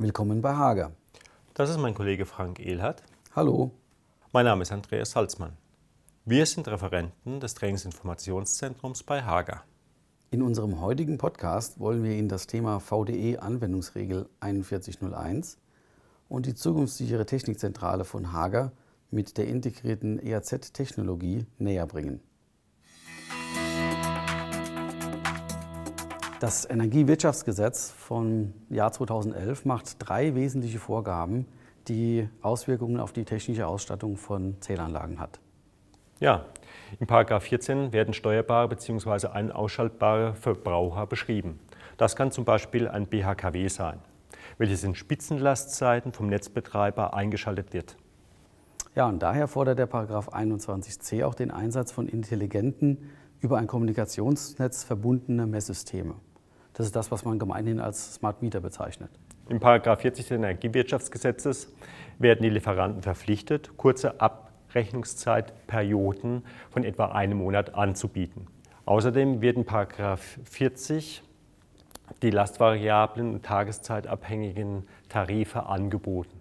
Willkommen bei Hager. Das ist mein Kollege Frank Ehlhardt. Hallo. Mein Name ist Andreas Salzmann. Wir sind Referenten des Trainingsinformationszentrums bei Hager. In unserem heutigen Podcast wollen wir Ihnen das Thema VDE Anwendungsregel 4101 und die zukunftssichere Technikzentrale von Hager mit der integrierten EAZ-Technologie näher bringen. Das Energiewirtschaftsgesetz vom Jahr 2011 macht drei wesentliche Vorgaben, die Auswirkungen auf die technische Ausstattung von Zählanlagen hat. Ja, in 14 werden steuerbare bzw. ein- Verbraucher beschrieben. Das kann zum Beispiel ein BHKW sein, welches in Spitzenlastzeiten vom Netzbetreiber eingeschaltet wird. Ja, und daher fordert der Paragraph 21c auch den Einsatz von intelligenten, über ein Kommunikationsnetz verbundene Messsysteme. Das ist das, was man gemeinhin als Smart Meter bezeichnet. Im Paragraph 40 des Energiewirtschaftsgesetzes werden die Lieferanten verpflichtet, kurze Ab Rechnungszeitperioden von etwa einem Monat anzubieten. Außerdem wird in 40 die lastvariablen und tageszeitabhängigen Tarife angeboten.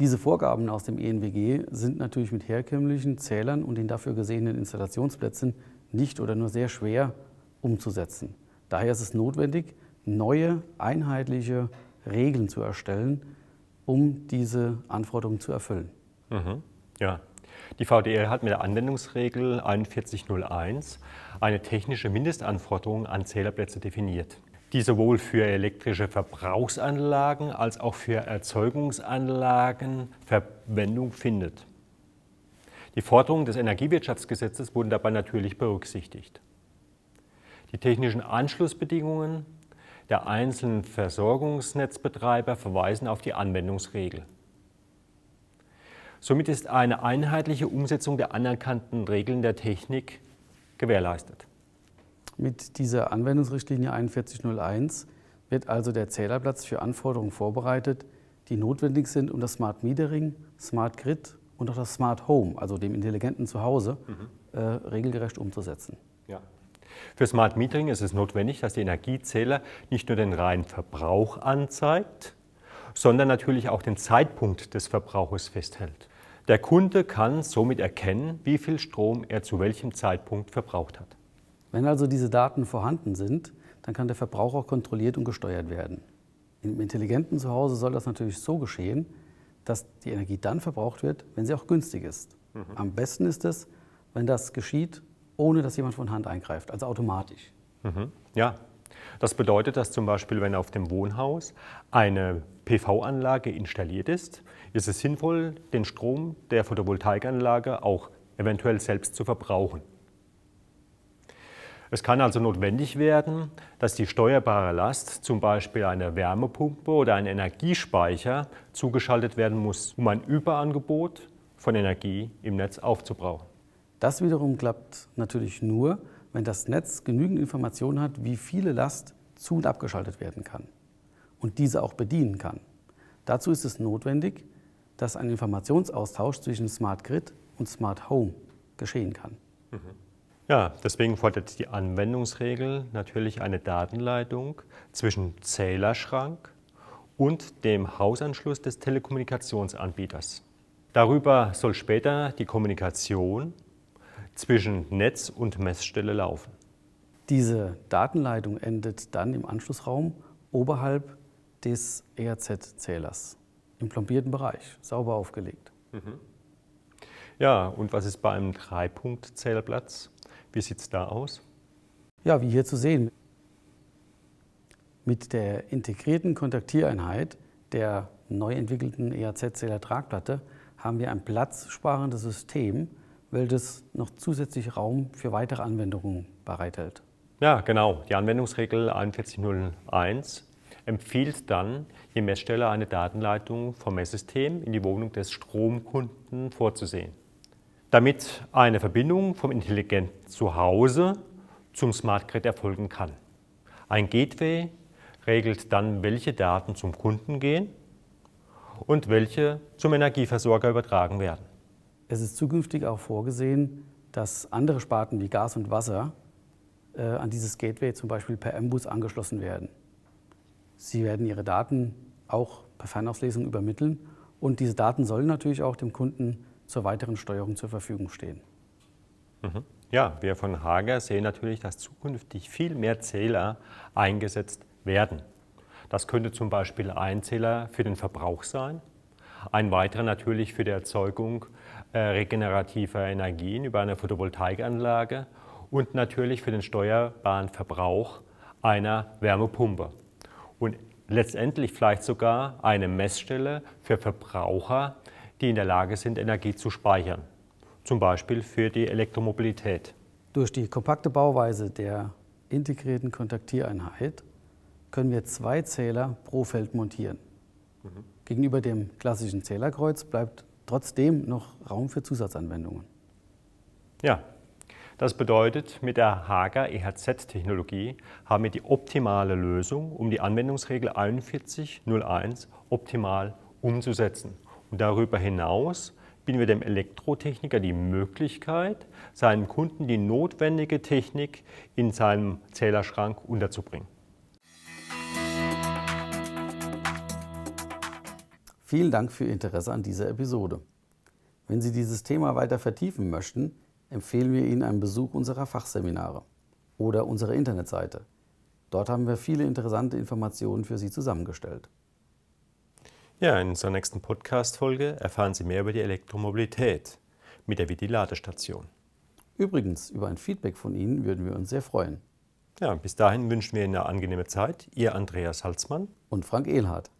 Diese Vorgaben aus dem ENWG sind natürlich mit herkömmlichen Zählern und den dafür gesehenen Installationsplätzen nicht oder nur sehr schwer umzusetzen. Daher ist es notwendig, neue einheitliche Regeln zu erstellen, um diese Anforderungen zu erfüllen. Mhm. Ja. Die VDL hat mit der Anwendungsregel 4101 eine technische Mindestanforderung an Zählerplätze definiert, die sowohl für elektrische Verbrauchsanlagen als auch für Erzeugungsanlagen Verwendung findet. Die Forderungen des Energiewirtschaftsgesetzes wurden dabei natürlich berücksichtigt. Die technischen Anschlussbedingungen der einzelnen Versorgungsnetzbetreiber verweisen auf die Anwendungsregel. Somit ist eine einheitliche Umsetzung der anerkannten Regeln der Technik gewährleistet. Mit dieser Anwendungsrichtlinie 4101 wird also der Zählerplatz für Anforderungen vorbereitet, die notwendig sind, um das Smart Metering, Smart Grid und auch das Smart Home, also dem intelligenten Zuhause, mhm. äh, regelgerecht umzusetzen. Ja. Für Smart Metering ist es notwendig, dass der Energiezähler nicht nur den reinen Verbrauch anzeigt, sondern natürlich auch den Zeitpunkt des Verbrauches festhält. Der Kunde kann somit erkennen, wie viel Strom er zu welchem Zeitpunkt verbraucht hat. Wenn also diese Daten vorhanden sind, dann kann der Verbrauch auch kontrolliert und gesteuert werden. Im intelligenten Zuhause soll das natürlich so geschehen, dass die Energie dann verbraucht wird, wenn sie auch günstig ist. Mhm. Am besten ist es, wenn das geschieht ohne dass jemand von Hand eingreift, also automatisch. Mhm. Ja, das bedeutet, dass zum Beispiel, wenn auf dem Wohnhaus eine PV-Anlage installiert ist, ist es sinnvoll, den Strom der Photovoltaikanlage auch eventuell selbst zu verbrauchen. Es kann also notwendig werden, dass die steuerbare Last, zum Beispiel eine Wärmepumpe oder ein Energiespeicher, zugeschaltet werden muss, um ein Überangebot von Energie im Netz aufzubrauchen. Das wiederum klappt natürlich nur, wenn das Netz genügend Informationen hat, wie viele Last zu- und abgeschaltet werden kann und diese auch bedienen kann. Dazu ist es notwendig, dass ein Informationsaustausch zwischen Smart Grid und Smart Home geschehen kann. Ja, deswegen fordert die Anwendungsregel natürlich eine Datenleitung zwischen Zählerschrank und dem Hausanschluss des Telekommunikationsanbieters. Darüber soll später die Kommunikation zwischen Netz und Messstelle laufen. Diese Datenleitung endet dann im Anschlussraum oberhalb des ERZ-Zählers, im plombierten Bereich, sauber aufgelegt. Mhm. Ja, und was ist bei einem Dreipunkt-Zählerplatz? Wie sieht es da aus? Ja, wie hier zu sehen. Mit der integrierten Kontaktiereinheit der neu entwickelten ERZ-Zähler-Tragplatte haben wir ein platzsparendes System, welches noch zusätzlich Raum für weitere Anwendungen bereithält. Ja, genau. Die Anwendungsregel 4101 empfiehlt dann, die Messstelle eine Datenleitung vom Messsystem in die Wohnung des Stromkunden vorzusehen. Damit eine Verbindung vom intelligenten Zuhause zum Smart Grid erfolgen kann. Ein Gateway regelt dann, welche Daten zum Kunden gehen und welche zum Energieversorger übertragen werden. Es ist zukünftig auch vorgesehen, dass andere Sparten wie Gas und Wasser äh, an dieses Gateway zum Beispiel per M-Bus angeschlossen werden. Sie werden Ihre Daten auch per Fernauslesung übermitteln und diese Daten sollen natürlich auch dem Kunden zur weiteren Steuerung zur Verfügung stehen. Mhm. Ja, wir von Hager sehen natürlich, dass zukünftig viel mehr Zähler eingesetzt werden. Das könnte zum Beispiel ein Zähler für den Verbrauch sein, ein weiterer natürlich für die Erzeugung äh, regenerativer Energien über eine Photovoltaikanlage und natürlich für den steuerbaren Verbrauch einer Wärmepumpe. Und letztendlich vielleicht sogar eine Messstelle für Verbraucher, die in der Lage sind, Energie zu speichern, zum Beispiel für die Elektromobilität. Durch die kompakte Bauweise der integrierten Kontaktiereinheit können wir zwei Zähler pro Feld montieren. Mhm. Gegenüber dem klassischen Zählerkreuz bleibt trotzdem noch Raum für Zusatzanwendungen. Ja, das bedeutet, mit der Hager EHZ-Technologie haben wir die optimale Lösung, um die Anwendungsregel 4101 optimal umzusetzen. Und darüber hinaus bieten wir dem Elektrotechniker die Möglichkeit, seinem Kunden die notwendige Technik in seinem Zählerschrank unterzubringen. Vielen Dank für Ihr Interesse an dieser Episode. Wenn Sie dieses Thema weiter vertiefen möchten, empfehlen wir Ihnen einen Besuch unserer Fachseminare oder unserer Internetseite. Dort haben wir viele interessante Informationen für Sie zusammengestellt. Ja, in unserer nächsten Podcast-Folge erfahren Sie mehr über die Elektromobilität mit der Vidi-Ladestation. Übrigens, über ein Feedback von Ihnen würden wir uns sehr freuen. Ja, bis dahin wünschen wir Ihnen eine angenehme Zeit. Ihr Andreas Halsmann und Frank Ehlhardt.